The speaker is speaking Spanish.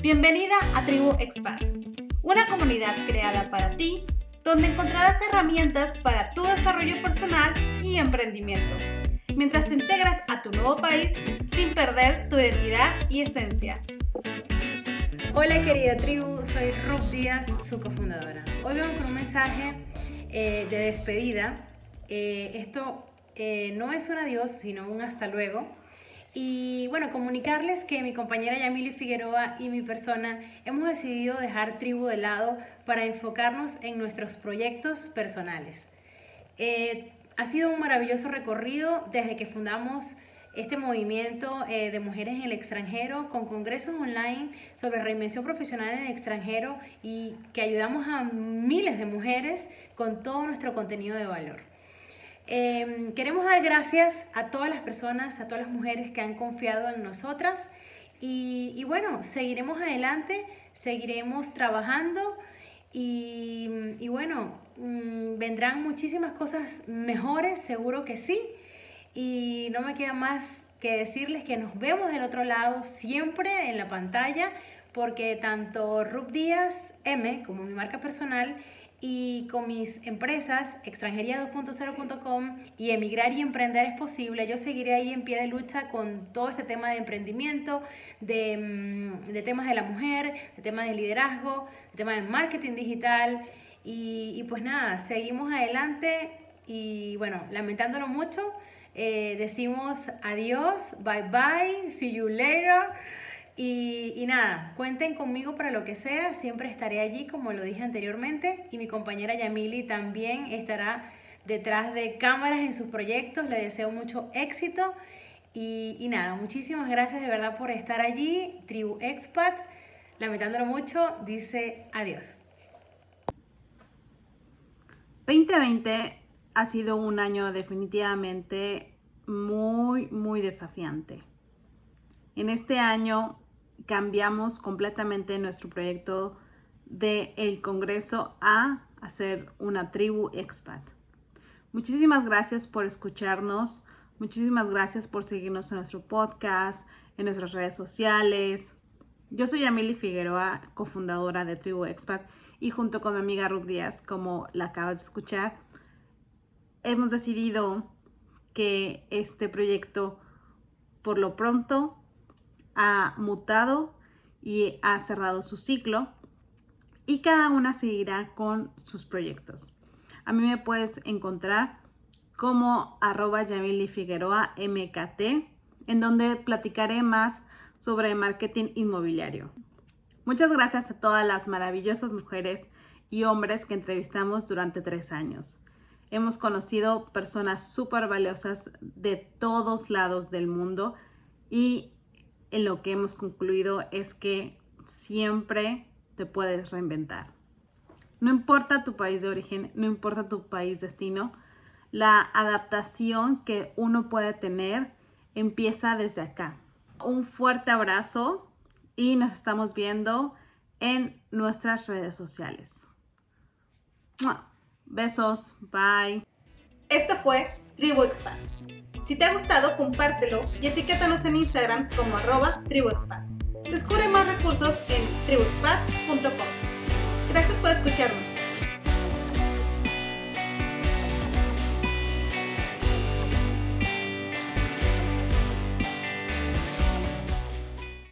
Bienvenida a Tribu Expat, una comunidad creada para ti donde encontrarás herramientas para tu desarrollo personal y emprendimiento, mientras te integras a tu nuevo país sin perder tu identidad y esencia. Hola querida tribu, soy Ruth Díaz, su cofundadora. Hoy vengo con un mensaje eh, de despedida. Eh, esto eh, no es un adiós, sino un hasta luego y bueno, comunicarles que mi compañera Yamili Figueroa y mi persona hemos decidido dejar tribu de lado para enfocarnos en nuestros proyectos personales. Eh, ha sido un maravilloso recorrido desde que fundamos este movimiento eh, de mujeres en el extranjero con congresos online sobre reinvención profesional en el extranjero y que ayudamos a miles de mujeres con todo nuestro contenido de valor. Em, queremos dar gracias a todas las personas, a todas las mujeres que han confiado en nosotras y, bueno, seguiremos adelante, seguiremos trabajando y, bueno, mm, vendrán muchísimas cosas mejores, seguro que sí. Y no me queda más que decirles que nos vemos del otro lado siempre en la pantalla porque tanto Rub Díaz M como mi marca personal y con mis empresas extranjería2.0.com y emigrar y emprender es posible, yo seguiré ahí en pie de lucha con todo este tema de emprendimiento, de, mm, de temas de la mujer, de temas de liderazgo, de temas de marketing digital y, y, pues nada, seguimos adelante y bueno, lamentándolo mucho, eh, decimos adiós, bye bye, see you later. Y, nada, cuenten conmigo para lo que sea, siempre estaré allí como lo dije anteriormente y mi compañera Yamili también estará detrás de cámaras en sus proyectos, le deseo mucho éxito y, nada, muchísimas gracias de verdad por estar allí, Tribu Expat, lamentándolo mucho, dice adiós. 2020 ha sido un año definitivamente muy, muy desafiante. En este año cambiamos completamente nuestro proyecto del el Congreso a hacer una tribu expat. Muchísimas gracias por escucharnos, muchísimas gracias por seguirnos en nuestro podcast, en nuestras redes sociales. Yo soy Yamili Figueroa, cofundadora de Tribu Expat, y junto con mi amiga Ruth Díaz, como la acabas de escuchar, hemos decidido que este proyecto, por lo pronto, ha mutado y ha cerrado su ciclo y cada una seguirá con sus proyectos. A mí me puedes encontrar como arroba Yamili Figueroa MKT, en donde platicaré más sobre marketing inmobiliario. Muchas gracias a todas las maravillosas mujeres y hombres que entrevistamos durante tres años. Hemos conocido personas súper valiosas de todos lados del mundo y en lo que hemos concluido es que siempre te puedes reinventar. No importa tu país de origen, no importa tu país destino, la adaptación que uno puede tener empieza desde acá. Un fuerte abrazo y nos estamos viendo en nuestras redes sociales. Besos, bye. Esto fue Tribu Expand. Si te ha gustado, compártelo y etiquétanos en Instagram como arroba tribuexpat. Descubre más recursos en tribuexpat.com. Gracias por escucharnos.